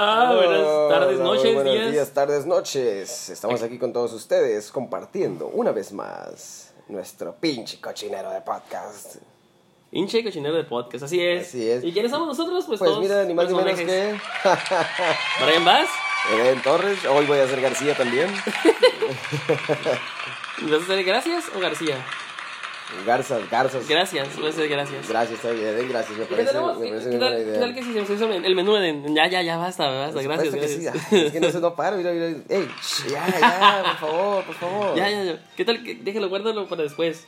Hola, buenas tardes, Hola, noches, buenos días. días, tardes, noches. Estamos aquí con todos ustedes compartiendo una vez más nuestro pinche cochinero de podcast. Hinche cochinero de podcast, así es. Así es. ¿Y quiénes somos nosotros? Pues, Pues todos mira, ni más ni menos que Brian Bass. Eden Torres. Hoy voy a ser García también. ¿Vas a ser Gracias o García? Garzas, Garzas. Gracias, a ser Gracias. Gracias, está bien, Eden, gracias. Me ¿Y ¿Qué, parece, tenemos? me ¿Qué, parece qué una tal, buena qué idea. tal que si se hizo el menú de... Ya, ya, ya, basta, basta, gracias. supuesto que gracias. sí. Ay, Es que no se no para, mira, mira. Ey, ya, ya, por favor, por favor. Ya, ya, ya. ¿Qué tal? que- Déjalo, guárdalo para después.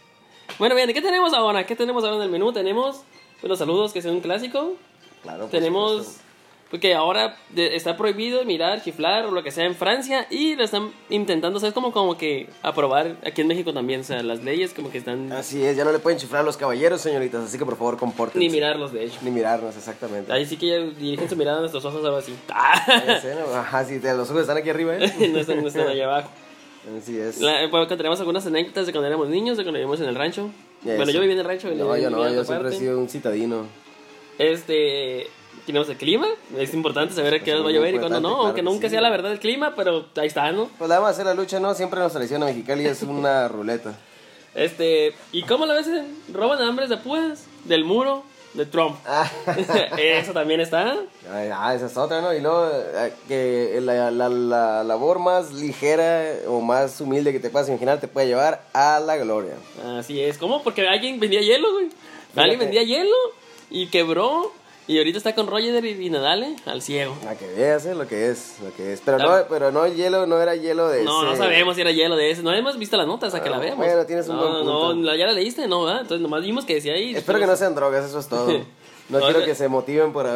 Bueno, bien, ¿qué tenemos ahora? ¿Qué tenemos ahora en el menú? Tenemos pues, los saludos, que es un clásico. Claro, por Tenemos... supuesto. Porque ahora está prohibido mirar, chiflar o lo que sea en Francia y lo están intentando, o sea, es como, como que aprobar aquí en México también, o sea, las leyes como que están... Así es, ya no le pueden chiflar a los caballeros, señoritas, así que por favor compórtense. Ni mirarlos, de hecho. Ni mirarnos, exactamente. Ahí sí que ya dirigen su mirada a nuestros ojos algo así. Ajá, sí, los ojos están aquí arriba, ¿eh? no están, no están allá abajo. Así es. La, pues, tenemos algunas anécdotas de cuando éramos niños, de cuando vivíamos en el rancho. Bueno, yo viví en el rancho. No, yo no, yo siempre he parte. sido un citadino. Este, tenemos el clima. Es importante saber a qué hora va a llover y cuándo no. claro aunque que nunca sí. sea la verdad el clima, pero ahí está, ¿no? Pues la vamos a hacer la lucha, ¿no? Siempre nos traiciona Mexicali, es una ruleta. Este, ¿y cómo la ves? Roban hambres de púas del muro de Trump. Ah, Eso también está. Ah, esa es otra, ¿no? Y luego, eh, que la, la, la labor más ligera o más humilde que te puedas imaginar te puede llevar a la gloria. Así es. ¿Cómo? Porque alguien vendía hielo, güey. Alguien vendía hielo y quebró. Y ahorita está con Roger y, Nadal ¿eh? al ciego. A que veas, ¿eh? Lo que es, lo que es. Pero Ah. no, pero no hielo, no era hielo de No, no ese- sabemos si era hielo de ese. No hemos visto la nota hasta que la Ah, veamos. bueno, tienes un no, buen punto. No, ya la leíste, no, ¿verdad? Entonces nomás vimos que decía ahí. Espero que no sean drogas, eso es todo. No quiero que se motiven por,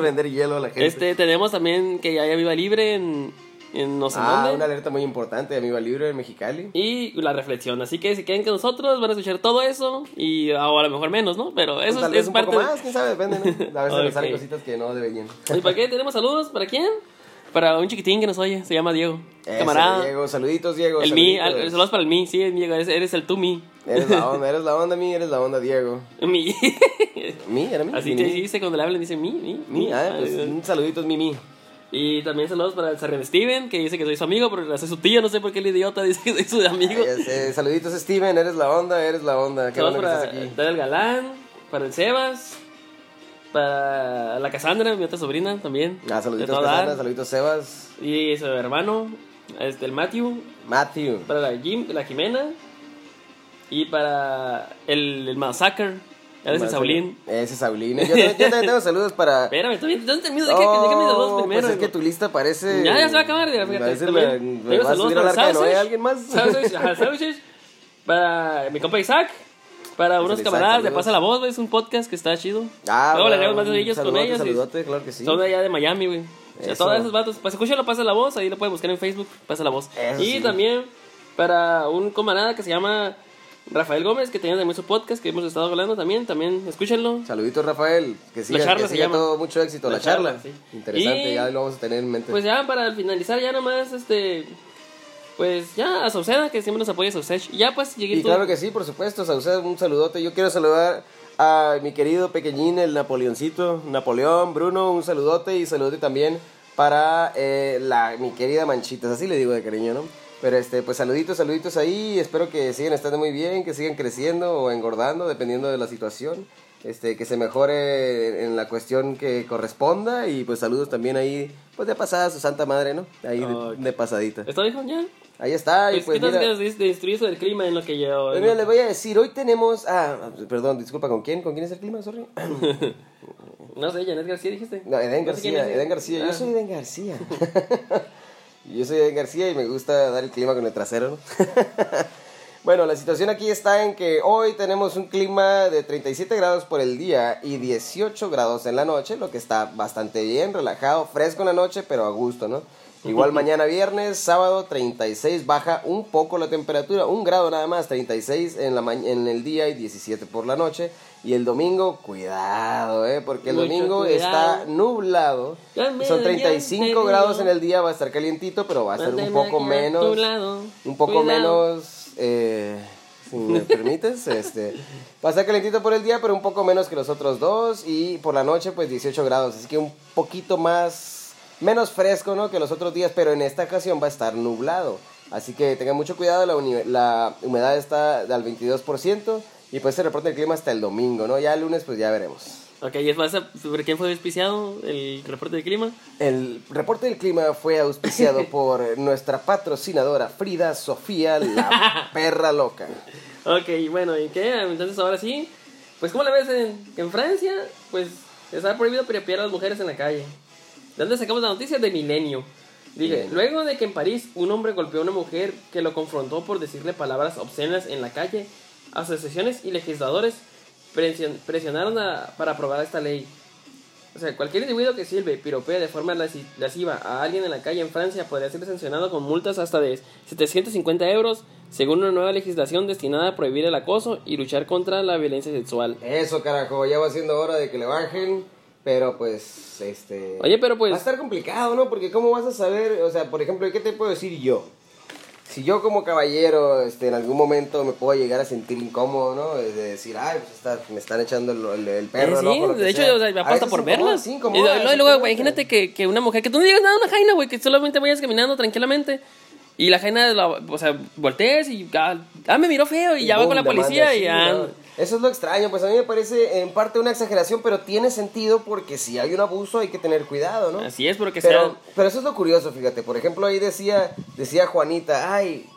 vender hielo a la gente. Este, tenemos también que ya hay Viva Libre en, en no sé ah, dónde. una alerta muy importante de Amigo Libre en Mexicali. Y la reflexión. Así que si queden con nosotros, van a escuchar todo eso. Y o a lo mejor menos, ¿no? Pero eso Pues, tal es, vez es un parte poco más, quién sabe, depende, ¿no? A veces nos salen cositas que no deberían. ¿Y para qué tenemos saludos? ¿Para quién? Para un chiquitín que nos oye. Se llama Diego. Eso, Camarada. Diego, saluditos, Diego. El mi. saluditos. al- Saludos para el mi. Sí, Diego. Eres, eres el tú mi. Eres la onda, eres la onda, mi, eres la onda, Diego. Mi. Mi, era mi. Así mi, te mi. dice cuando le hablan, dice mi, mi, Mi, ah, pues un saludito, mi, mi. Y también saludos para el Sargento Steven, que dice que soy su amigo, pero hace su tío, no sé por qué el idiota dice que soy su amigo. Ay, saluditos, Steven, eres la onda, eres la onda. Qué Saludos bueno que para estás aquí. Daniel Galán, para el Sebas, para la Cassandra, mi otra sobrina también. Ah, saluditos. Cassandra, saluditos, Sebas. Y su hermano, este, el Matthew, Matthew. para la, Jim, la Jimena, y para el, el Massacre, el Saulín. Ese es Saulín. Yo, también- yo también tengo saludos para. Espérame, todavía no termino de que, de que mis saludos Oh, primero. Pues es que tu lista parece. Ya, ya se va a acabar, fíjate. También. Tengo ¿Me vas a saludos subir al para arca de Noé Sausage, alguien más? Sausage, para mi compa Isaac, para unos Isaac, camaradas de saludos. Pasa la Voz, güey, es un podcast que está chido. Ah, Luego le haremos más de ellos con ellos. Saludote, claro que sí. Son de allá de Miami, güey. O sea, todos esos vatos, pues escúchalo, Pasa la Voz, ahí lo pueden buscar en Facebook, Pasa la Voz. Eso y sí. también para un camarada que se llama Rafael Gómez, que tiene también su podcast que hemos estado hablando también, también escúchenlo. Saluditos, Rafael. Que siga, charla que se siga todo mucho éxito. La, La charla. charla, sí. Interesante, Y- ya lo vamos a tener en mente. Pues ya para finalizar, ya nomás, este. Pues ya a Sauceda, que siempre nos apoya Sauceda. Ya pues llegué y claro que sí, por supuesto. Sauceda, un saludote. Yo quiero saludar a mi querido pequeñín, el Napoleoncito. Napoleón, Bruno, un saludote. Y saludote también para eh, la, mi querida Manchitas. Así le digo de cariño, ¿no? Pero este, pues saluditos, saluditos ahí. Espero que sigan estando muy bien, que sigan creciendo o engordando, dependiendo de la situación. Este, que se mejore en la cuestión que corresponda. Y pues saludos también ahí, pues de pasada a su santa madre, ¿no? Ahí de- pasadita. ¿Esto dijo ya? Ahí está. Pues, y pues ¿Qué tal mira, que de destruir eso del clima en lo que yo. pues mira, les voy a decir, hoy tenemos. Ah, perdón, disculpa, ¿con quién? ¿Con quién es el clima? Sorry. No sé, Janet García dijiste. No, Eden No sé quién García. Eden García. Ah. Yo soy Eden García. Yo soy Eden García y me gusta dar el clima con el trasero, ¿no? Bueno, la situación aquí está en que hoy tenemos un clima de 37 grados por el día y 18 grados en la noche, lo que está bastante bien, relajado, fresco en la noche, pero a gusto, ¿no? Igual mañana viernes, sábado 36, baja un poco la temperatura, un grado nada más, 36 en, la ma- en el día y 17 por la noche. Y el domingo, cuidado, ¿eh? Porque el Mucho domingo cuidado. está nublado. Son dio 35 entendido. grados en el día, va a estar calientito, pero va a ser un poco menos un poco Cuidado. menos, eh, si me permites, este, va a estar calentito por el día, pero un poco menos que los otros dos y por la noche pues 18 grados, así que un poquito más menos fresco, ¿no? Que los otros días, pero en esta ocasión va a estar nublado. Así que tengan mucho cuidado, la, la humedad está al 22% y pues se reporta el clima hasta el domingo, ¿no? Ya el lunes pues ya veremos. Ok, ¿y es más sobre quién fue auspiciado el reporte del clima? El reporte del clima fue auspiciado por nuestra patrocinadora Frida Sofía, la perra loca. Ok, bueno, ¿y qué? Entonces ahora sí, pues ¿cómo le ves en, en Francia? Pues está prohibido piropear a las mujeres en la calle. ¿De dónde sacamos la noticia? De Milenio. Milenio. luego de que en París un hombre golpeó a una mujer que lo confrontó por decirle palabras obscenas en la calle, asociaciones y legisladores presion- presionaron a- para aprobar esta ley. O sea, cualquier individuo que sirve piropea de forma lasciva a alguien en la calle en Francia podría ser sancionado con multas hasta de 750 euros, según una nueva legislación destinada a prohibir el acoso y luchar contra la violencia sexual. Eso, carajo, ya va siendo hora de que le bajen, pero pues, este... Oye, pero pues- Va a estar complicado, ¿no? Porque ¿cómo vas a saber? O sea, por ejemplo, ¿qué te puedo decir yo? Si yo como caballero, este, en algún momento me puedo llegar a sentir incómodo, ¿no? De decir, ay, pues está- me están echando el, el- el perro, ¿no? sí, de hecho, sea. o sea, me apuesta por verlas. sí, y incomoda, luego, exactamente. imagínate que, que una mujer, que tú no digas nada a una jaina, güey, que solamente vayas caminando tranquilamente. Y la jaina, la- o sea, voltees y ah, ah, me miró feo y ya va con la policía y sí, ya. ¿no? Eso es lo extraño, pues a mí me parece en parte una exageración, pero tiene sentido porque si hay un abuso hay que tener cuidado, ¿no? Así es, porque Pero, sea. pero eso es lo curioso, fíjate. Por ejemplo, ahí decía, decía Juanita, ay,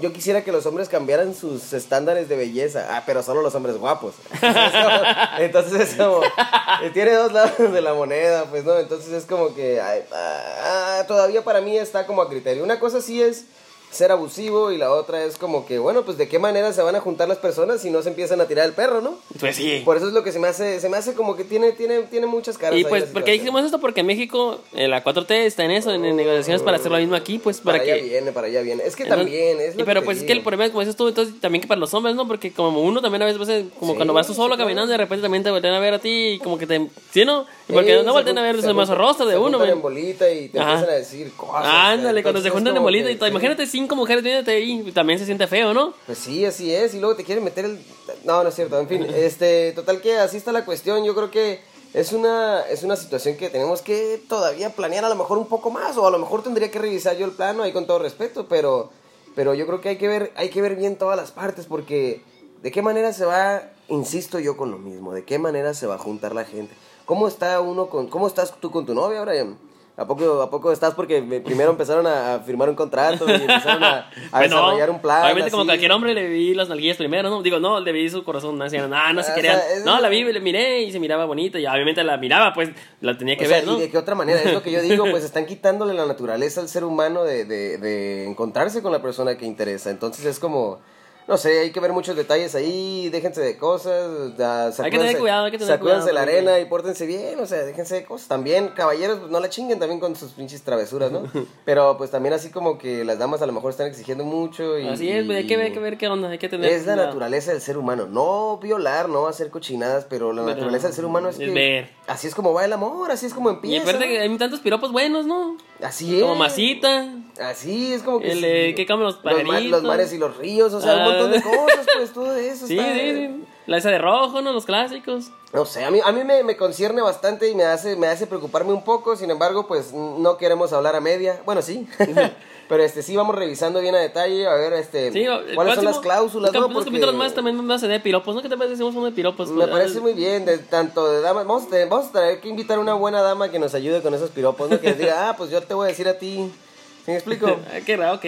yo quisiera que los hombres cambiaran sus estándares de belleza. Ah, pero solo los hombres guapos. Entonces es como, eh, tiene dos lados de la moneda, pues, ¿no? Entonces es como que, ay, ah, todavía para mí está como a criterio. Una cosa sí es ser abusivo y la otra es como que, bueno, pues de qué manera se van a juntar las personas si no se empiezan a tirar el perro, ¿no? Pues sí. Por eso es lo que se me hace, se me hace como que tiene, tiene, tiene muchas caras. Y pues, ¿por qué dijimos esto? Porque en México eh, la 4T está en eso, en, en negociaciones para hacer lo mismo aquí, pues para, para allá que... viene, para allá viene. Es que Entonces- también, es lo pero te pues es que el problema es como dices tú, entonces también que para los hombres, ¿no? Porque como uno también a veces, pues, como Sí, cuando vas tú solo sí, caminando, de repente también te voltean a ver a ti y como que te... ¿Sí, no? Y porque Sí, no voltean a ver se el hermoso juntan- rostro de se uno, men. en bolita y te Ajá. empiezan a decir cosas. Ándale, cuando se juntan en bolita que- y. Imagínate cinco mujeres viéndote ahí, también se siente feo, ¿no? Pues sí, así es. Y luego te quieren meter el. No, no es cierto. En fin, este, total que así está la cuestión. Yo creo que es una, es una situación que tenemos que todavía planear a lo mejor un poco más. O a lo mejor tendría que revisar yo el plano ahí con todo respeto. Pero, pero yo creo que hay que ver, hay que ver bien todas las partes. Porque de qué manera se va, insisto yo con lo mismo, de qué manera se va a juntar la gente. ¿Cómo está uno con, cómo estás tú con tu novia, Brian? ¿A poco, ¿A poco estás? Porque me- primero empezaron a, a firmar un contrato y empezaron a, a Pues desarrollar un plan. Obviamente, como cualquier hombre, le vi las nalguillas primero, ¿no? Digo, no, le vi su corazón, no decían, no, no se Ah, querían. o sea, es- No, la vi, le miré y se miraba bonita, y obviamente la miraba, pues la tenía que O sea, ver, ¿no? ¿y de qué otra manera? Es lo que yo digo, pues están quitándole la naturaleza al ser humano de, de, de encontrarse con la persona que interesa. Entonces es como, no sé, hay que ver muchos detalles ahí, déjense de cosas. da- Hay que tener cuidado, hay que tener cuidado, la arena y pórtense bien, o sea, déjense de cosas. También, caballeros, pues no la chinguen también con sus pinches travesuras, ¿no? Pero pues también así como que las damas a lo mejor están exigiendo mucho y... Así es, pues, hay que ver, hay que ver qué onda, hay que tener. Es la cuidado. naturaleza del ser humano, no violar, no hacer cochinadas, pero la Pero naturaleza del ser humano es es que ver. así es como va el amor, así es como Y empieza. aparte ¿no? que hay tantos piropos buenos, ¿no? Así es. Como masita. Así es como que. El, eh, ¿qué comen los ma- Los, pajaritos? mares y los ríos, o sea, un Ah. montón de cosas, pues todo eso. Sí, está- sí, sí. La esa de rojo, ¿no? Los clásicos. No sé, a mí, a mí me, me concierne bastante y me hace, me hace preocuparme un poco, sin embargo, pues no queremos hablar a media. Bueno, sí. Pero este sí vamos revisando bien a detalle, a ver este Sí, cuáles son las cláusulas, ¿no? Porque capítulos más también vamos a tener piropos, ¿no? ¿Qué te parece hacemos uno de piropos? me parece muy bien, de tanto de damas, vamos a, tener, vamos a tener que invitar a una buena dama que nos ayude con esos piropos, ¿no? Que diga, ah, pues yo te voy a decir a ti, ¿sí me explico? ah, Qué raro, ok.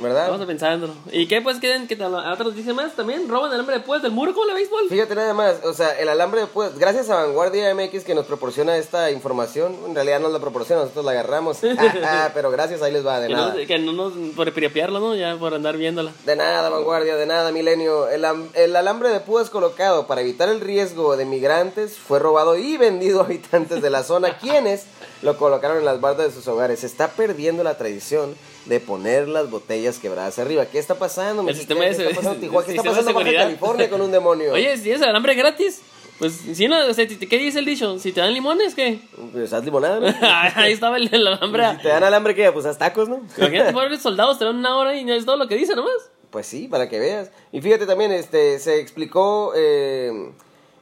¿Verdad? Vamos a pensándolo. ¿Y qué pues quieren que te otra noticia más también? ¿Roban el hambre de pues del muro como la béisbol? Fíjate nada más, o sea, el alambre de púas, gracias a Vanguardia MX que nos proporciona esta información, en realidad nos la proporciona, nosotros la agarramos, Ah, pero gracias, ahí les va, de Que nada. no, que no nos por piropearlo, ¿no? Ya por andar viéndola. De nada, Vanguardia, de nada, Milenio. El, el alambre de púas colocado para evitar el riesgo de migrantes fue robado y vendido a habitantes de la zona, quienes lo colocaron en las bardas de sus hogares. Se está perdiendo la tradición de poner las botellas quebradas arriba. ¿Qué está pasando? El sistema ¿Qué de- está pasando, Tijuana? ¿Qué está pasando Baja. California con un demonio? Oye, si es alambre gratis, pues si no, o sea, ¿qué dice el dicho? Si te dan limones, ¿qué? Pues haz limonada, ¿no? Ahí estaba el, el alambre. Si te dan alambre, ¿qué? Pues haz tacos, ¿no? Imagínate, pobres soldados, te dan una hora y no es todo lo que dice nomás. Pues sí, para que veas. Y fíjate también, este, se explicó, eh,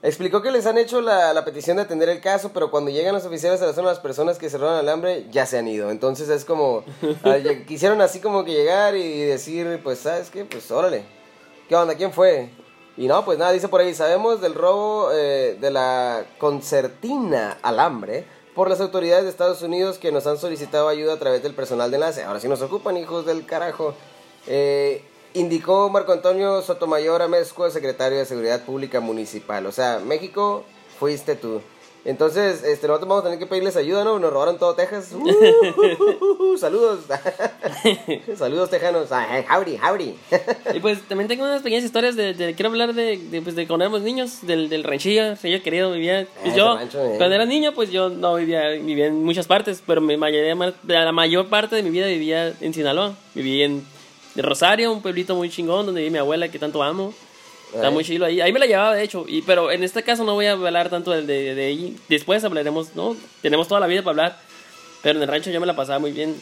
Explicó que les han hecho la, la petición de atender el caso, pero cuando llegan los oficiales a la zona, las personas que cerraron el alambre ya se han ido. Entonces es como, ah, quisieron así como que llegar y decir, pues, ¿sabes qué? Pues, órale, ¿qué onda? ¿Quién fue? Y no, pues nada, dice por ahí, sabemos del robo eh, de la concertina alambre por las autoridades de Estados Unidos que nos han solicitado ayuda a través del personal de enlace. Ahora sí nos ocupan, hijos del carajo. Eh, indicó Marco Antonio Sotomayor Amezco, secretario de Seguridad Pública Municipal. O sea, México, fuiste tú. Entonces, este, nosotros vamos a tener que pedirles ayuda, ¿no? Nos robaron todo Texas. Uh, saludos. saludos, tejanos. Ah, howdy, howdy. Y pues también tengo unas pequeñas historias de, de- quiero hablar de, de, pues, de cuando éramos niños, del, del ranchillo, ranchillo querido, vivía, pues Ah, yo, ese rancho, eh. cuando era niño, pues yo no vivía, vivía en muchas partes, pero mi mayoría, la mayor parte de mi vida vivía en Sinaloa, viví en de Rosario, un pueblito muy chingón donde vive mi abuela que tanto amo, está Ay. muy chido ahí, ahí me la llevaba de hecho, y, pero en este caso no voy a hablar tanto del de, de ahí, después hablaremos, ¿no? Tenemos toda la vida para hablar, pero en el rancho yo me la pasaba muy bien.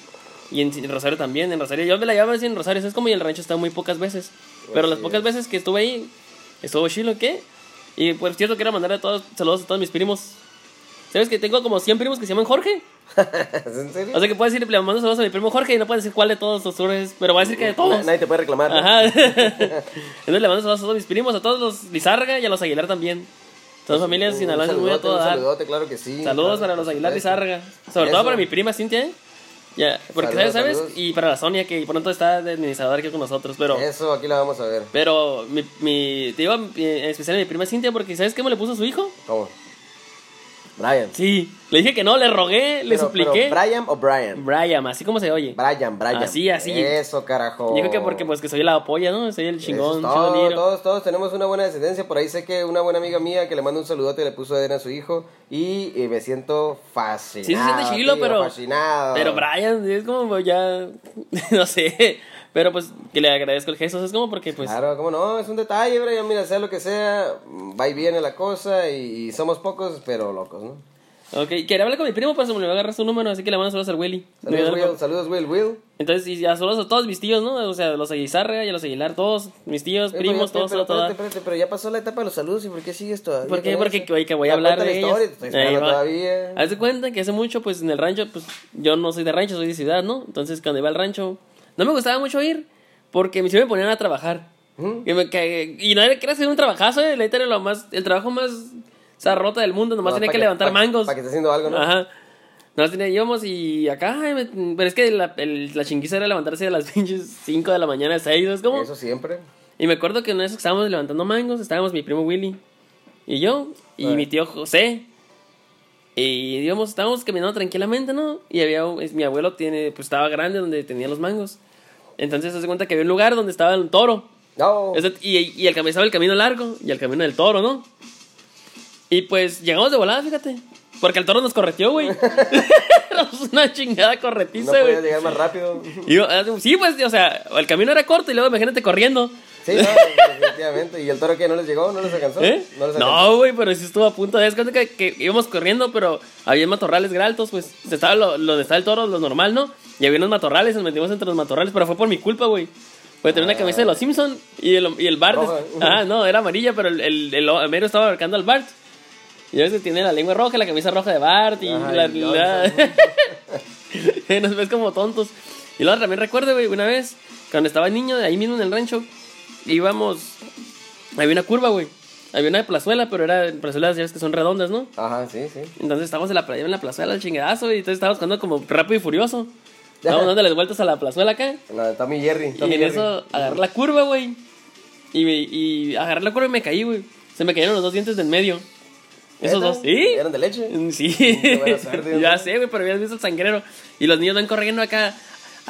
Y en en Rosario también, en Rosario. Yo me la llevaba así en Rosario, es como y el rancho está muy pocas veces. Pero las pocas es. veces que estuve ahí, estuvo chilo, ¿qué? Y por cierto, quiero mandar a todos, saludos a todos mis primos. ¿Sabes que tengo como 100 primos que se llaman Jorge? ¿Es en serio? O sea que puedo decir, le mando saludos a mi primo Jorge y no puedo decir cuál de todos los es, pero voy a decir que de todos. Nadie te puede reclamar. ¿no? Ajá. Entonces le mando saludos a todos mis primos, a todos los Lizarga y a los Aguilar también. Todas familias Un sinaloenses muy a dar. saludote, claro que sí. Saludos para los Aguilar. Lizárraga. Sobre Eso. todo para mi prima Cintia, ¿eh? Ya, porque Saludos, ¿sabes? saludos. Y para la Sonia, que pronto está de administradora aquí con nosotros. Pero, Eso, aquí la vamos a ver. pero mi, mi, te digo en especial a mi prima Cintia, porque ¿sabes qué me le puso a su hijo? ¿Cómo? Brian. Sí, le dije que no, le rogué, le Pero- supliqué. pero ¿Brian o Brian? Brian, así como se oye. Brian, Brian. Así, así. Eso, carajo. Dijo que porque pues que soy la polla, ¿no? Soy el chingón, todo, todos, todos tenemos una buena descendencia. Por ahí sé que una buena amiga mía que le manda un saludote le puso Eden a su hijo. Y eh, me siento fascinado. Sí se siente chilo, tío, pero- Fascinado. Pero Brian es como ya, no sé, pero pues que le agradezco el gesto, es como porque pues... Claro, cómo no, es un detalle, Brian. Mira, sea lo que sea, va y viene la cosa. Y, y somos pocos, pero locos, ¿no? Ok, quería hablar con mi primo, pero se me olvidó agarrar su número, así que le mando saludos al Willy. Saludos, Will. Saludos, Will. Will. Entonces, y ya saludos a todos mis tíos, ¿no? O sea, los Aguizarra y a los Aguilar, todos, mis tíos, primos, pero, todos, pero, espérate, espérate, pero ya pasó la etapa de los saludos. ¿Y por qué sigues todavía? ¿Por qué? con Porque eso? que, voy a hablar de la ellos. todavía. Haz de cuenta que hace mucho, pues en el rancho, pues yo no soy de rancho, soy de ciudad, ¿no? Entonces cuando iba al rancho, no me gustaba mucho ir, porque sí me ponían a trabajar. Y, me cagué- y no era que era hacer un trabajazo, eh, era lo más, el trabajo más zarrota del mundo, nomás No, tenía pa' que, levantar pa- mangos. Para que esté haciendo algo, ¿no? Ajá. Nos tenía, íbamos y acá, ay, me- pero es que la, el- la chinguiza era levantarse a las pinches 5 de la mañana, 6, es como... Eso siempre. Y me acuerdo que una vez que estábamos levantando mangos, estábamos mi primo Willy y yo y mi tío José. Y digamos, estábamos caminando tranquilamente, ¿no? Y había, mi abuelo tiene, pues estaba grande donde tenía los mangos. Entonces se hace cuenta que había un lugar donde estaba el toro. No. Ese- y, y el, cami- estaba el camino largo y el camino del toro, ¿no? Y pues llegamos de volada, fíjate. Porque el toro nos correteó, güey. Una chingada No corretiza, güey. podías llegar más rápido. Y yo, ah, sí, pues, o sea, el camino era corto y luego imagínate corriendo. Sí, no, definitivamente. ¿Y el toro que no les llegó? ¿No les alcanzó? ¿Eh? No güey, pero sí estuvo a punto de... Es que, que íbamos corriendo, pero había matorrales altos, pues. Estaba lo, lo donde está el toro, lo normal, ¿no? Y había unos matorrales, nos metimos entre los matorrales, pero fue por mi culpa, güey. Pues tenía una camisa de los Simpson y el, y el Bart... Roja. Ah, no, era amarilla, pero el, el, el, el mero estaba abarcando al Bart. Y a veces tiene la lengua roja, la camisa roja de Bart y Ay, la... Dios. la- Nos ves como tontos. Y luego también recuerdo, güey, una vez, cuando estaba niño, ahí mismo en el rancho, íbamos... Había una curva, güey. Había una plazuela, pero era plazuelas ya ves que son redondas, ¿no? Ajá, sí, sí. Entonces estábamos en la playa, en la plazuela, el chingadazo, y entonces estábamos jugando como rápido y furioso. Estábamos dándole vueltas a la plazuela acá. La de Tommy Jerry. Y Tommy en Jerry. eso agarré la curva, güey. Y, y agarré la curva y me caí, güey. Se me cayeron los dos dientes del medio. Esos dos. ¿Sí? ¿Eran de leche? Sí. Suerte, ya sé, güey, pero habías visto el sangrero. Y los niños van corriendo acá.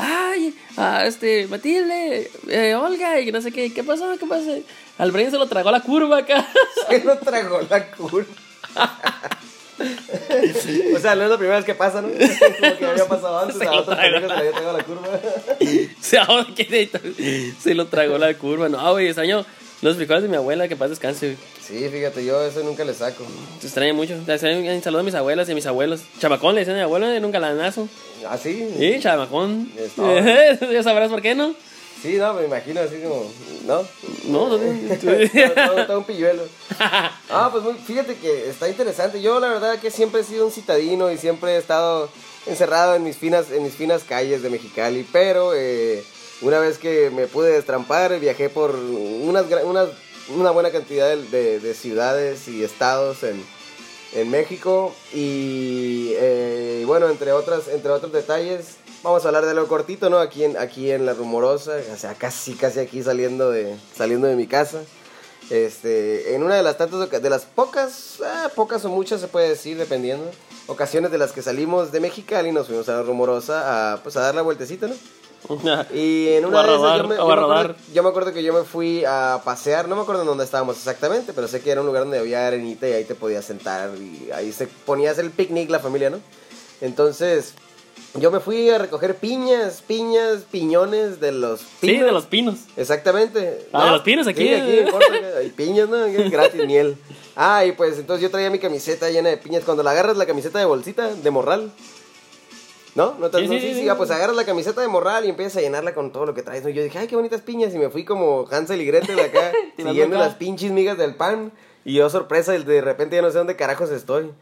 Ay, ah, este, Matilde, eh, Olga, y no sé qué. ¿Qué pasó? ¿Qué pasó? Al Brian se lo tragó la curva acá. Se lo tragó la curva. o sea, no es la primera vez que pasa, ¿no? Como que había pasado antes, Se a lo otros tragó. pendejos se le había tragado la curva. se, ahora que- se lo tragó la curva. No, güey, extraño los frijoles de mi abuela, que paz descanse, güey. Sí, fíjate, yo eso nunca le saco. Se extraña mucho. Le hacen un saludo a mis abuelas y a mis abuelos. Chamacón le decían a mi abuelo, era un galanazo. ¿Ah, sí? Sí, chamacón. Está. ya sabrás por qué, ¿no? Sí, no, me imagino así como, ¿no? No, no, todo un pilluelo. Ah, pues muy- fíjate que está interesante. Yo la verdad que siempre he sido un citadino y siempre he estado encerrado en mis finas, en mis finas calles de Mexicali, pero eh, una vez que me pude destrampar, viajé por unas, unas- una buena cantidad de, de- de ciudades y estados en, en México y eh, bueno, entre, otras, entre otros detalles, vamos a hablar de algo cortito, ¿no? Aquí en, aquí en La Rumorosa, o sea, casi, casi aquí saliendo de, saliendo de mi casa. Este, en una de las tantas, de las pocas, ah, pocas o muchas se puede decir, dependiendo, ocasiones de las que salimos de Mexicali, nos fuimos a La Rumorosa a, pues, a dar la vueltecita, ¿no? Y en una de esas yo me, yo me acuerdo, rodar. yo me acuerdo que yo me fui a pasear, no me acuerdo en dónde estábamos exactamente, pero sé que era un lugar donde había arenita y ahí te podías sentar y ahí se ponía a hacer el picnic la familia, ¿no? Entonces, yo me fui a recoger piñas, piñas, piñones de los Sí, pinos. de los pinos. Exactamente. Ah, de los pinos aquí. Sí, aquí en corto, hay piñas, ¿no? Gratis, miel. Ah, y pues entonces yo traía mi camiseta llena de piñas. Cuando la agarras la camiseta de bolsita, de morral. ¿No? ¿No te Sí, no? sí, sí, sí, sí, sí. pues agarras la camiseta de morral y empiezas a llenarla con todo lo que traes. ¿no? Yo dije, ay, qué bonitas piñas. Y me fui como Hansel y Gretel acá, siguiendo acá. las pinches migas del pan. Y yo, sorpresa, de repente ya no sé dónde carajos estoy.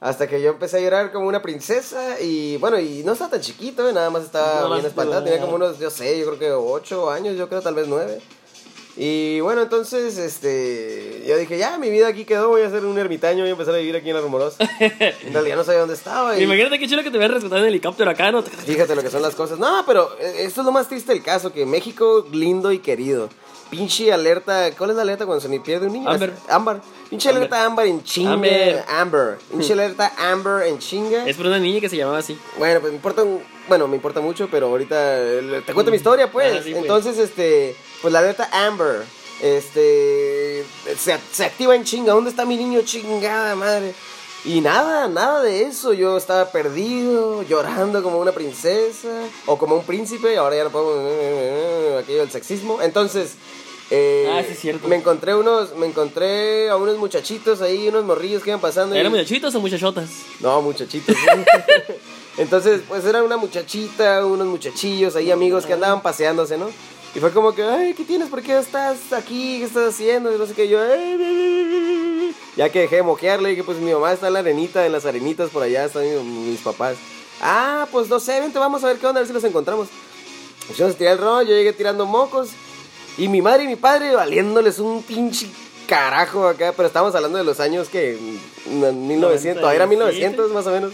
Hasta que yo empecé a llorar como una princesa y bueno, y no estaba tan chiquito, eh, nada más estaba No, bien espantado, te- tenía como unos, yo sé, yo creo que 8 años, yo creo tal vez 9. Y bueno, entonces, este, yo dije, ya, mi vida aquí quedó, voy a ser un ermitaño, voy a empezar a vivir aquí en la Rumorosa. en realidad no sabía dónde estaba. Y Imagínate qué chulo que te vean rescatado en helicóptero acá, ¿no? fíjate lo que son las cosas. No, pero eh, esto es lo más triste del caso, que México lindo y querido. Pinche alerta, ¿cuál es la alerta cuando se ni pierde un niño? Amber. Ámbar. Pinche Amber. alerta ámbar en chinga. Amber. Amber. Pinche alerta Amber en chinga. Es por una niña que se llamaba así. Bueno, pues me importa, un- bueno, me importa mucho, pero ahorita eh, te cuento mi historia, pues. Ah, sí, pues. Entonces, este, pues la alerta Amber, este, se, se activa en chinga. ¿Dónde está mi niño? Chingada madre. Y nada, nada de eso. Yo estaba perdido, llorando como una princesa o como un príncipe. Ahora ya no puedo aquello del sexismo. Entonces, eh, Ah, sí, es cierto. me encontré unos, me encontré a unos muchachitos ahí, unos morrillos que iban pasando. y- ¿Eran muchachitos o muchachotas? no, muchachitos. Entonces, pues era una muchachita, unos muchachillos ahí, amigos que andaban paseándose, ¿no? Y fue como que, ay, ¿qué tienes? ¿Por qué estás aquí? ¿Qué estás haciendo? Y no sé qué, yo, "Ay". ya que dejé de moquearle, dije, pues mi mamá está en la arenita, en las arenitas, por allá están mi- mis papás. Ah, pues no sé, vente, vamos a ver qué onda, a ver si los encontramos. Pues yo tiré el rollo, yo llegué tirando mocos. Y mi madre y mi padre valiéndoles un pinche carajo acá, pero estamos hablando de los años que. mm, 1900, todavía era 1900 más o menos.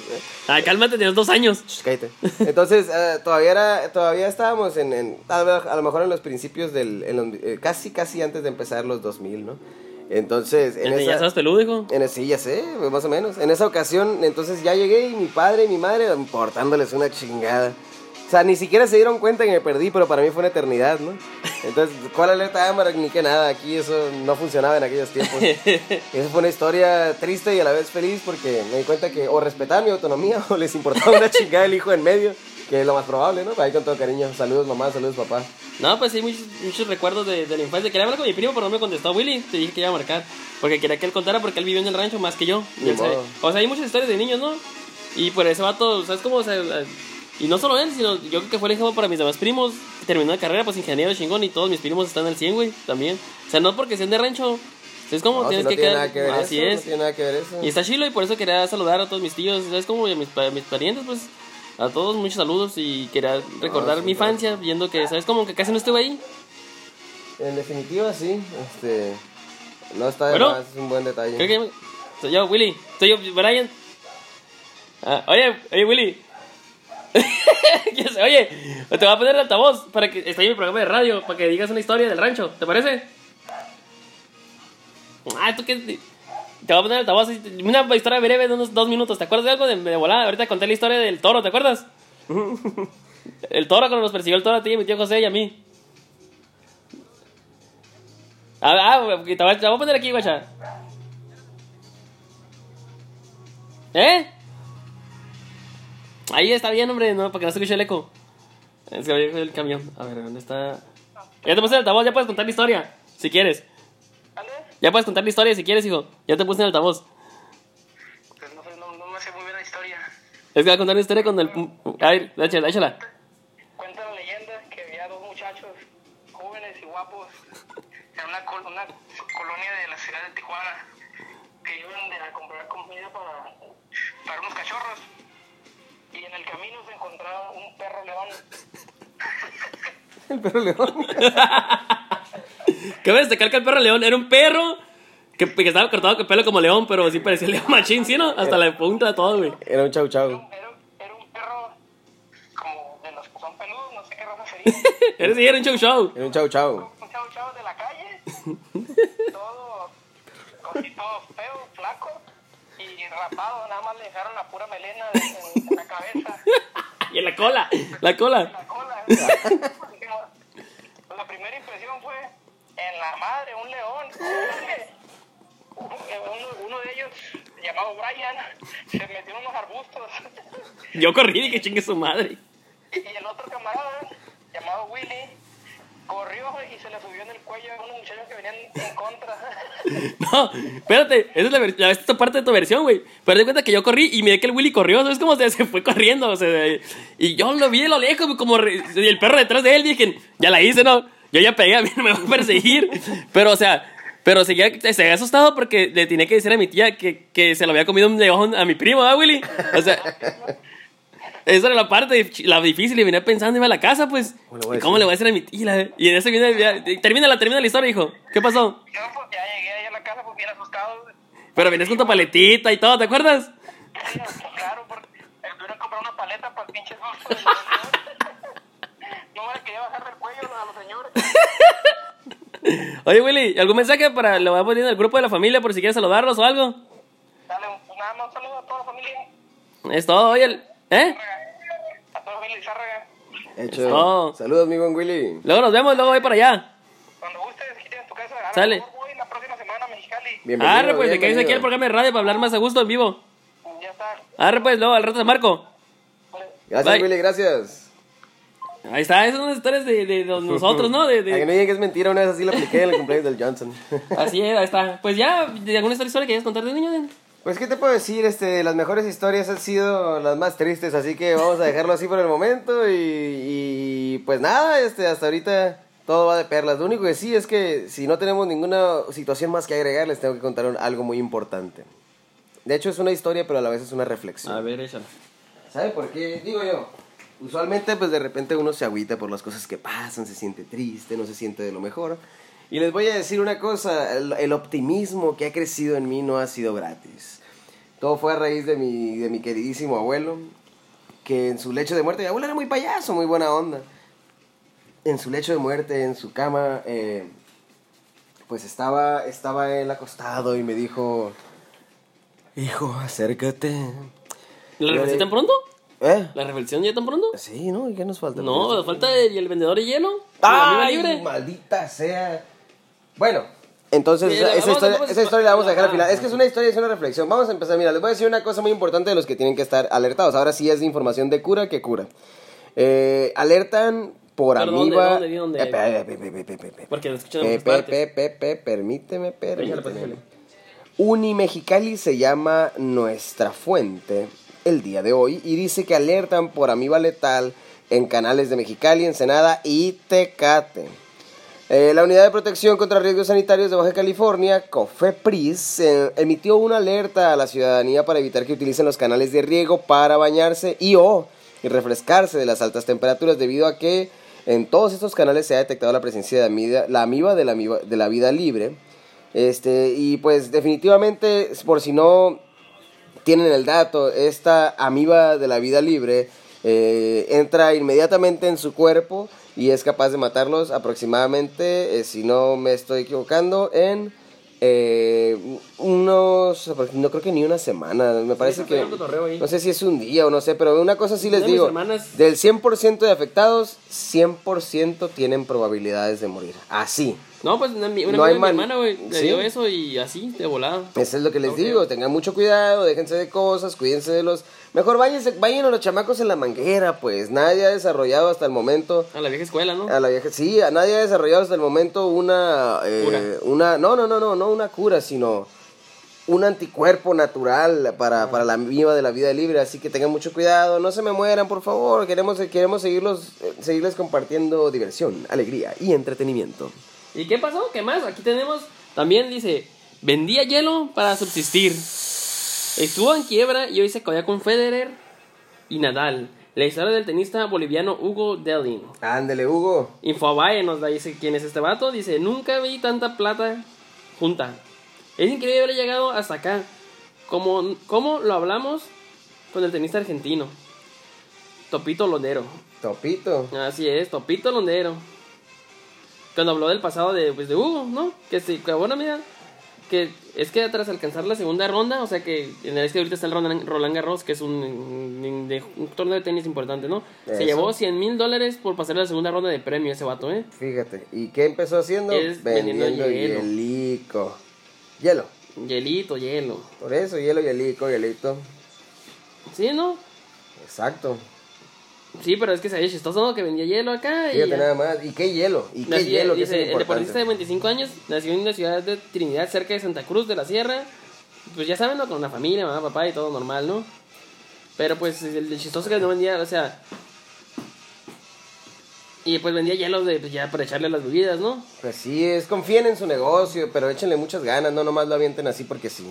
Ah, cálmate, tienes dos años. Sh, cállate. Entonces, eh, todavía era, todavía estábamos en, a lo mejor en los principios del, en los- eh, casi, casi antes de empezar los 2000, ¿no? Entonces, en ¿Ya esa, sabes peludo, hijo? en ese- sí, ya sé, más o menos. En esa ocasión, entonces ya llegué y mi padre y mi madre importándoles una chingada. O sea, ni siquiera se dieron cuenta que me perdí, pero para mí fue una eternidad, ¿no? Entonces, ¿cuál alerta Amber? Ni que nada, aquí eso no funcionaba en aquellos tiempos. Esa fue una historia triste y a la vez feliz porque me di cuenta que o respetaban mi autonomía o les importaba una chingada el hijo en medio, que es lo más probable, ¿no? Ahí con todo cariño. Saludos mamá, saludos papá. No, pues sí, muchos, muchos recuerdos de, de la infancia. Quería hablar con mi primo, pero no me contestó Willy. Te dije que iba a marcar. Porque quería que él contara porque él vivió en el rancho más que yo. O sea, hay muchas historias de niños, ¿no? Y por ese vato, ¿sabes cómo? O sea, y no solo él, sino yo creo que fue el ejemplo para mis demás primos. Terminó la carrera, pues ingeniero chingón. Y todos mis primos están al 100, güey, también. O sea, no porque sean de rancho. ¿Sabes cómo? No, si Tienes no que tiene quedar- nada que ver Así eso, es. No tiene nada que ver eso. Y está chilo y por eso quería saludar a todos mis tíos, ¿sabes cómo? Y a mis, mis parientes, pues a todos muchos saludos y quería recordar Ah, sí, mi claro. infancia, viendo que, ¿sabes cómo? Que casi no estuve ahí. En definitiva, sí. Este. No está de Bueno. más, es un buen detalle. Creo que soy yo, Willy. Soy yo, Brian. Ah, oye, oye, Willy. Oye, te voy a poner el altavoz para que esté en mi programa de radio, para que digas una historia del rancho, ¿te parece? Ah, tú qué. Te voy a poner el altavoz, una historia breve de unos dos minutos. ¿Te acuerdas de algo de, de volada? Ahorita conté la historia del toro, ¿te acuerdas? El toro cuando nos persiguió el toro a ti, mi tío José y a mí. Ah, ah, te voy a- te voy a poner aquí, guacha. ¿Eh? Ahí está bien, hombre, no, para que no se escuche el eco. Es que voy el camión. A ver, ¿dónde está? Ya te puse el altavoz, ya puedes contar la historia, si quieres. ¿Vale? Ya puedes contar la historia si quieres, hijo. Ya te puse en el altavoz. Pues no, no, no me sé muy bien la historia. Es que va a contar una historia con el... A ver, échala, échala. Y en el camino se encontraba un perro león. El perro león. Cabe destacar que el perro león era un perro que, que estaba cortado con pelo como león, pero sí parecía león machín, ¿sí, no? Hasta la punta de todo, güey. Era un chau Era chau. un, era, era un perro como de los que son peludos, no sé qué raza sería. Era, sí, era un show show. Era un chau chau. un chavo chavo de la calle, todo, así todo feo, flaco rapado, nada más le dejaron la pura melena en, en la cabeza, Y en la cola, la cola. en la cola. la primera impresión fue, en la madre, un león. Uno, uno de ellos, llamado Brian, se metió en unos arbustos. Yo corrí y que chingue su madre. Y el otro camarada, llamado Willy, corrió y se le subió en el cuello a unos muchachos que venían en contra. No, espérate, esa es la, ya esta es parte de tu versión, güey. Pero de cuenta que yo corrí y miré que el Willy corrió, ¿sabes cómo se, se fue corriendo? O sea, y yo lo vi de lo lejos, como y el perro detrás de él, dije, ya la hice, ¿no? Yo ya pegué, a mí no me va a perseguir. Pero, o sea, pero seguía, se había asustado porque le tenía que decir a mi tía que, que se lo había comido un león a mi primo, ¿ah, Willy? O sea, esa era la parte, la difícil, y venía pensando, iba a la casa, pues, ¿Cómo le voy a ¿y ¿cómo le voy a decir a mi tía? Y en eso viene, termina la, termina la historia, hijo. ¿Qué pasó? Yo pues ya llegué ahí a la casa pues bien asustado. Pero vienes con tu paletita y todo, ¿te acuerdas? Sí, pues, claro, porque me tuvieron que comprar una paleta para el pinche susto. No me la quería bajar del cuello a los señores. Oye, Willy, ¿algún mensaje para lo voy a poner en el grupo de la familia por si quieres saludarlos o algo? Dale, un- nada más un saludo a toda la familia. Es todo, oye, el- ¿eh? A. Hecho. Saludos, mi buen Willy. Luego nos vemos, luego voy para allá. Cuando gustes, aquí tienes tu casa. A Sale. Voy la próxima semana a Mexicali. Bienvenido. Arre, pues, de que dice aquí el programa de radio para hablar más a gusto en vivo. Ya está. Arre, pues, luego al rato te marco. Gracias, Bye. Willy, gracias. Ahí está, esas son las historias de, de, de nosotros, ¿no? De, A que de... no digan que es mentira, una vez así la apliqué en el cumpleaños del Johnson. Así es, ahí está. Pues ya, ¿de alguna historia que quieres contar de niño? Pues, ¿qué te puedo decir? Este, las mejores historias han sido las más tristes, así que vamos a dejarlo así por el momento. Y, y, pues nada, este, hasta ahorita todo va de perlas. Lo único que sí es que si no tenemos ninguna situación más que agregar, les tengo que contar un- algo muy importante. De hecho, es una historia, pero a la vez es una reflexión. A ver, échala. ¿Sabe por qué? Digo yo. Usualmente, pues de repente uno se agüita por las cosas que pasan, se siente triste, no se siente de lo mejor. Y les voy a decir una cosa: el, el optimismo que ha crecido en mí no ha sido gratis. Todo fue a raíz de mi, de mi queridísimo abuelo, que en su lecho de muerte, mi abuelo era muy payaso, muy buena onda. En su lecho de muerte, en su cama, eh, pues estaba, estaba él acostado y me dijo: Hijo, acércate. ¿La reflexión tan pronto? ¿Eh? ¿La reflexión ya tan pronto? Sí, ¿no? ¿Y qué nos falta? No, falta el, el vendedor de hielo. La amiga ¡Ay, libre. maldita sea! Bueno, entonces esa, vamos- historia, vamos- esa historia la vamos a dejar al final. Es que es una historia, es una reflexión. Vamos a empezar. Mira, les voy a decir una cosa muy importante de los que tienen que estar alertados. Ahora sí es de información de cura que cura. Eh, alertan por pe- Porque lo escuchan en Permíteme, permíteme. pues, échale. Unimexicali se llama Nuestra Fuente el día de hoy y dice que alertan por amiba letal en canales de Mexicali, Ensenada y Tecate. Eh, la Unidad de Protección contra Riesgos Sanitarios de Baja California, COFEPRIS, eh, emitió una alerta a la ciudadanía para evitar que utilicen los canales de riego para bañarse y o y refrescarse de las altas temperaturas debido a que en todos estos canales se ha detectado la presencia de amiba, la amiba de la, amiba- de la vida libre. Este, y pues definitivamente, por si no tienen el dato, esta amiba de la vida libre eh, entra inmediatamente en su cuerpo y es capaz de matarlos aproximadamente, eh, si no me estoy equivocando, en eh, unos, no creo que ni una semana, me parece que, no sé si es un día o no sé, pero una cosa sí les de digo, hermanas- del 100% de afectados, 100% tienen probabilidades de morir, así. No, pues una, una No amiga hay de mi man- hermana, güey, le ¿Sí? dio eso y así, de volada. Eso es lo que les digo, tengan mucho cuidado, déjense de cosas, cuídense de los... Mejor váyanse, vayan a los chamacos en la manguera, pues nadie ha desarrollado hasta el momento... A la vieja escuela, ¿no? A la vieja, sí, a nadie ha desarrollado hasta el momento una... eh, Cura. una no, no, no, no, no una cura, sino un anticuerpo natural para, para la viva de la vida libre, así que tengan mucho cuidado, no se me mueran, por favor, queremos, queremos seguirlos, eh, seguirles compartiendo diversión, alegría y entretenimiento. ¿Y qué pasó? ¿Qué más? Aquí tenemos, también dice, vendía hielo para subsistir. Estuvo en quiebra y hoy se codea con Federer y Nadal. La historia del tenista boliviano Hugo Delin. Ándele, Hugo. Infobae nos da, dice quién es este vato. Dice, nunca vi tanta plata junta. Es increíble haber llegado hasta acá. Como, como lo hablamos con el tenista argentino. Topito Londero. Topito. Así es, Topito Londero. Cuando habló del pasado de, pues, de Hugo, ¿no? Que sí, que bueno, mira, que es que tras alcanzar la segunda ronda, o sea que en el es que ahorita está el Roland, Garros, que es un, un, de- un torneo de tenis importante, ¿no? Eso. Se llevó 100 mil dólares por pasar la segunda ronda de premio ese vato, ¿eh? Fíjate. ¿Y qué empezó haciendo? Es vendiendo hielo. hielico. Hielo. Hielito, hielo. Por eso, hielo, hielico, hielito. Sí, ¿no? Exacto. Sí, pero es que se había chistoso, ¿no? Que vendía hielo acá y... Fíjate nada más. ¿Y qué hielo? ¿Y qué hielo? Dice, el deportista de importante. 25 años nació en la ciudad de Trinidad, cerca de Santa Cruz de la Sierra. Pues ya saben, ¿no? Con una familia, mamá, papá y todo normal, ¿no? Pero pues el, chistoso que no vendía, o sea... Y pues vendía hielos de, pues, ya para echarle las bebidas, ¿no? Pues sí, es, confíen en su negocio, pero échenle muchas ganas, no nomás lo avienten así porque sí.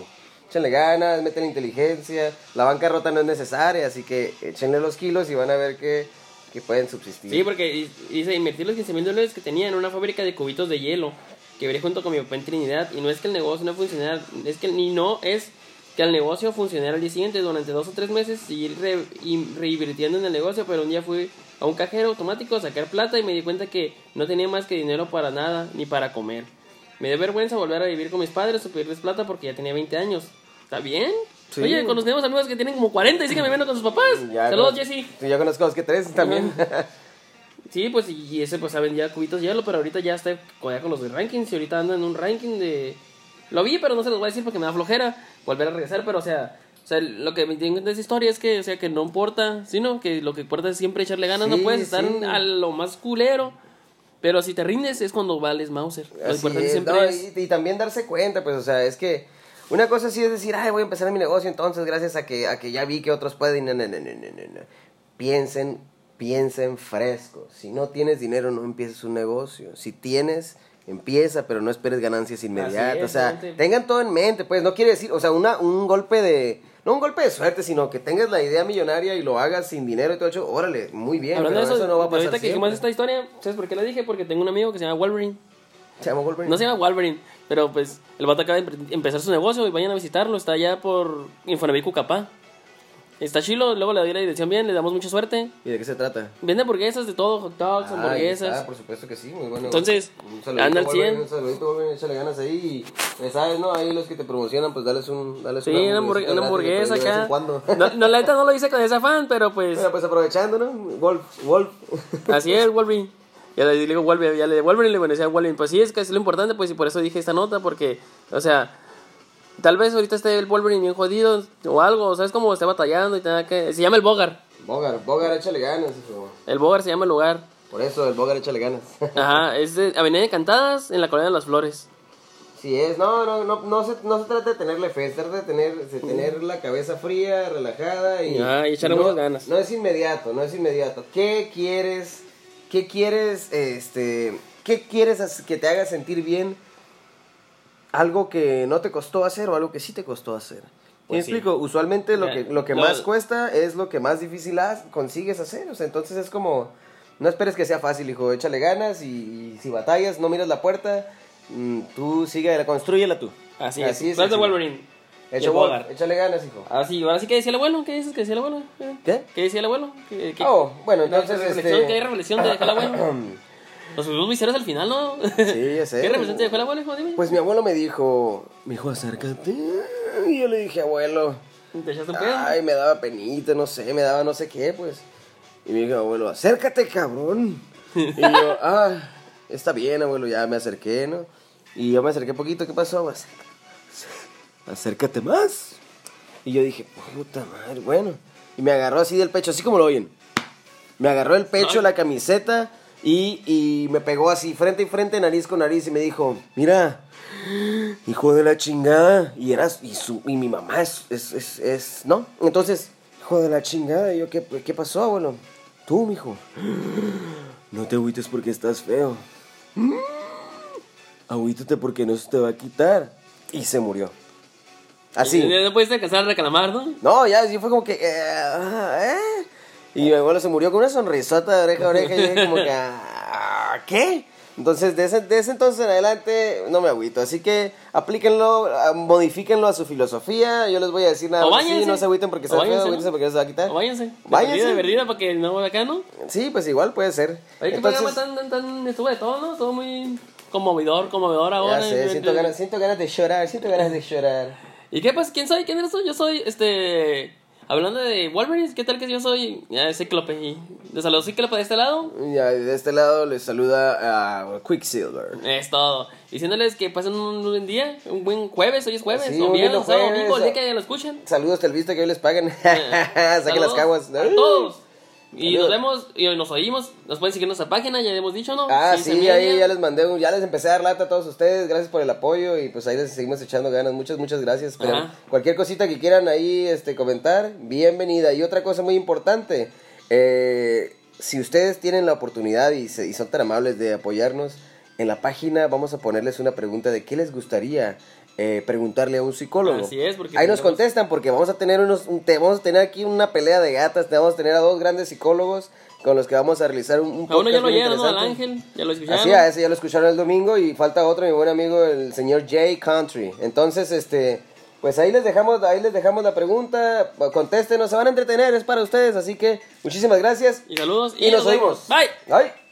Échenle ganas, meten inteligencia, la bancarrota no es necesaria, así que échenle los kilos y van a ver que, que pueden subsistir. Sí, porque di- dice, invertí los 15 mil dólares que tenía en una fábrica de cubitos de hielo que veré junto con mi papá en Trinidad. Y no es que el negocio no funcionara, es que ni no es que el negocio funcionara al día siguiente. Durante dos o tres meses seguir re, y reinvirtiendo en el negocio, pero un día fui a un cajero automático a sacar plata y me di cuenta que no tenía más que dinero para nada ni para comer. Me dio vergüenza volver a vivir con mis padres o pedirles plata porque ya tenía 20 años. ¿Está bien? Sí. Oye, conocemos amigos que tienen como 40 y siguen viviendo con sus papás. Ya Saludos, Jesse. Sí, Ya conozco los que tres también. Sí, pues y ese pues vendía cubitos de hielo, pero ahorita ya está ya con los de rankings y ahorita anda en un ranking de... Lo vi, pero no se los voy a decir porque me da flojera volver a regresar, pero o sea, o sea lo que me entiendo de esa historia es que, o sea, que no importa, sino que lo que importa es siempre echarle ganas, no puedes estar sí. a lo más culero, pero si te rindes es cuando vales Mauser. Lo Así importante es, siempre no, es... y, y también darse cuenta, pues, o sea, es que una cosa sí es decir, ay, voy a empezar mi negocio entonces gracias a que, a que ya vi que otros pueden. No, no, no, no, no. Piensen, piensen fresco. Si no tienes dinero, no empieces un negocio. Si tienes, empieza, pero no esperes ganancias inmediatas. es, o sea, gente. tengan todo en mente, pues, no quiere decir, o sea, una, un golpe de... No un golpe de suerte, sino que tengas la idea millonaria y lo hagas sin dinero y todo eso. Órale, muy bien. Hablando pero de eso, no va a pasar ahorita que siempre. esta historia, ¿sabes por qué la dije? Porque tengo un amigo que se llama Wolverine. Se llama Wolverine. No se llama Wolverine, pero pues el vato acaba de empezar su negocio y vayan a visitarlo. Está allá por Infonavit Cucapá. Está chilo, luego le doy la dirección bien, le damos mucha suerte. ¿Y de qué se trata? Vende hamburguesas de todo, hot dogs, Ah, hamburguesas. está, por supuesto que sí, muy bueno. Entonces, anda al Wolverine, 100. Un saludito, Wolverine, échale ganas ahí. Y, sabes, ¿no? Ahí los que te promocionan, pues dales un. Dales Sí, una, hamburg- una hamburguesa acá. cuando. No, no, la neta no lo hice con ese afán, pero pues Bueno, pues aprovechando, ¿no? Wolf, Wolf. así es, Wolverine. Ya le digo Wolverine, ya le Wolverine le decía Wolverine. Pues sí, es que es lo importante, pues y por eso dije esta nota, porque, o sea, tal vez ahorita esté el Wolverine bien jodido o algo, ¿sabes cómo esté batallando y tenga que. Se llama el Bogar. Bogar, Bogar, échale ganas, hijo. El Bogar se llama el lugar. Por eso, el Bogar, échale ganas. Ajá, es de Avenida de Cantadas en la Colonia de las Flores. Sí es, no, no, no, no se, no se trata de tenerle fe, se trata de tener, de tener la cabeza fría, relajada y... Ah, y echarle no, ganas. No es inmediato, no es inmediato. ¿Qué quieres, qué quieres, este, qué quieres que te haga sentir bien? Algo que no te costó hacer o algo que sí te costó hacer. ¿Me Pues sí. explico? Usualmente lo que, lo que no. más cuesta es lo que más difícil consigues hacer. O sea, entonces es como, no esperes que sea fácil, hijo. Échale ganas y, y si batallas, no miras la puerta, mm, tú sigue, construyela tú. Así, Así es. es, ¿Cuál es de. Wolverine? Hecho Bogart. échale ganas, hijo. Así, ahora sí que decía el abuelo. ¿Qué dices que decía el abuelo? ¿Qué? ¿Qué? ¿Qué decía el abuelo? ¿Qué, qué- Oh, bueno, entonces, reflexión, este- ¿Qué hay reflexión te dejó el abuelo? Nos fuimos viseros al final, ¿no? Sí, ya sé. ¿Qué reflexión te dejó el abuelo, hijo? Dime. Pues mi abuelo me dijo, mi hijo, acércate. Y yo le dije, abuelo, ¿Te echaste un pedo? ay, me daba penita, no sé, me daba no sé qué, pues. Y me dijo, abuelo, acércate, cabrón. Y yo, ah, está bien, abuelo, ya me acerqué, ¿no? Y yo me acerqué poquito, ¿qué pasó? Pues, acércate más. Y yo dije, puta madre, bueno. Y me agarró así del pecho, así como lo oyen. Me agarró el pecho, la camiseta y, y me pegó así, frente y frente, nariz con nariz y me dijo, mira, hijo de la chingada. Y, eras, y, su, y mi mamá es, es, es, es, ¿no? Entonces, hijo de la chingada. Y yo, ¿qué, qué pasó, abuelo? Tú, mijo. No te agüites porque estás feo. agüítate porque no se te va a quitar. Y se murió. Así. No pudiste alcanzar a reclamar, ¿no? No, ya, sí fue como que. eh, ah, ¿eh? Y mi abuelo se murió con una sonrisota de oreja a oreja. Y yo dije como que. ah, ¿Qué? Entonces, de ese, de ese entonces en adelante, no me agüito. Así que aplíquenlo, ah, modifíquenlo a su filosofía. Yo les voy a decir nada O más. Sí, váyanse. no se agüiten porque O está feo, váyanse, ¿no? porque no se va a quitar. O váyanse. Váyanse. De verdad, para que no acá, ¿no? Sí, pues igual puede ser. Oye, Entonces, programa tan, tan, tan, estuvo de todo, ¿no? Todo muy conmovedor, conmovedor ya ahora. sé, eh, siento ganas, siento ganas de llorar, siento ganas de llorar. ¿Y qué pues? ¿Quién soy? ¿Quién eres tú? Yo soy, este... Hablando de Wolverine, ¿qué tal que yo soy ya, Cíclope? Y de saludos Cíclope de este lado. Ya, de este lado les saluda a Quicksilver. Es todo. Diciéndoles que pasen un buen día, un buen jueves, hoy es jueves, Sí, o viernes, o domingo, el día que lo escuchen. Saludos el visto que hoy les pagan. Saquen Saludos las caguas. A todos. Y Saludos. nos vemos y nos oímos. Nos pueden seguir en nuestra página, ya hemos dicho, ¿no? Ah, sí, Media. ahí ya les mandé, un- ya les empecé a dar lata a todos ustedes, gracias por el apoyo y pues ahí les seguimos echando ganas, muchas, muchas gracias. Pero cualquier cosita que quieran ahí este, comentar, bienvenida. Y otra cosa muy importante, eh, si ustedes tienen la oportunidad y, se- y son tan amables de apoyarnos, en la página vamos a ponerles una pregunta de qué les gustaría eh, preguntarle a un psicólogo. Así es, porque Ahí nos contestan porque vamos a tener unos, un- te- vamos a tener aquí una pelea de gatas, te vamos a tener a dos grandes psicólogos con los que vamos a realizar un, un A uno ya lo ¿no? Al. Ángel, ya lo escucharon. Así, a ese ya lo escucharon el domingo y falta otro, mi buen amigo, el señor Jay Country. Entonces, este, pues ahí les dejamos, ahí les dejamos la pregunta, contéstenos, se van a entretener, es para ustedes, así que muchísimas gracias Y saludos. y, nos vemos. oímos. Bye. Bye.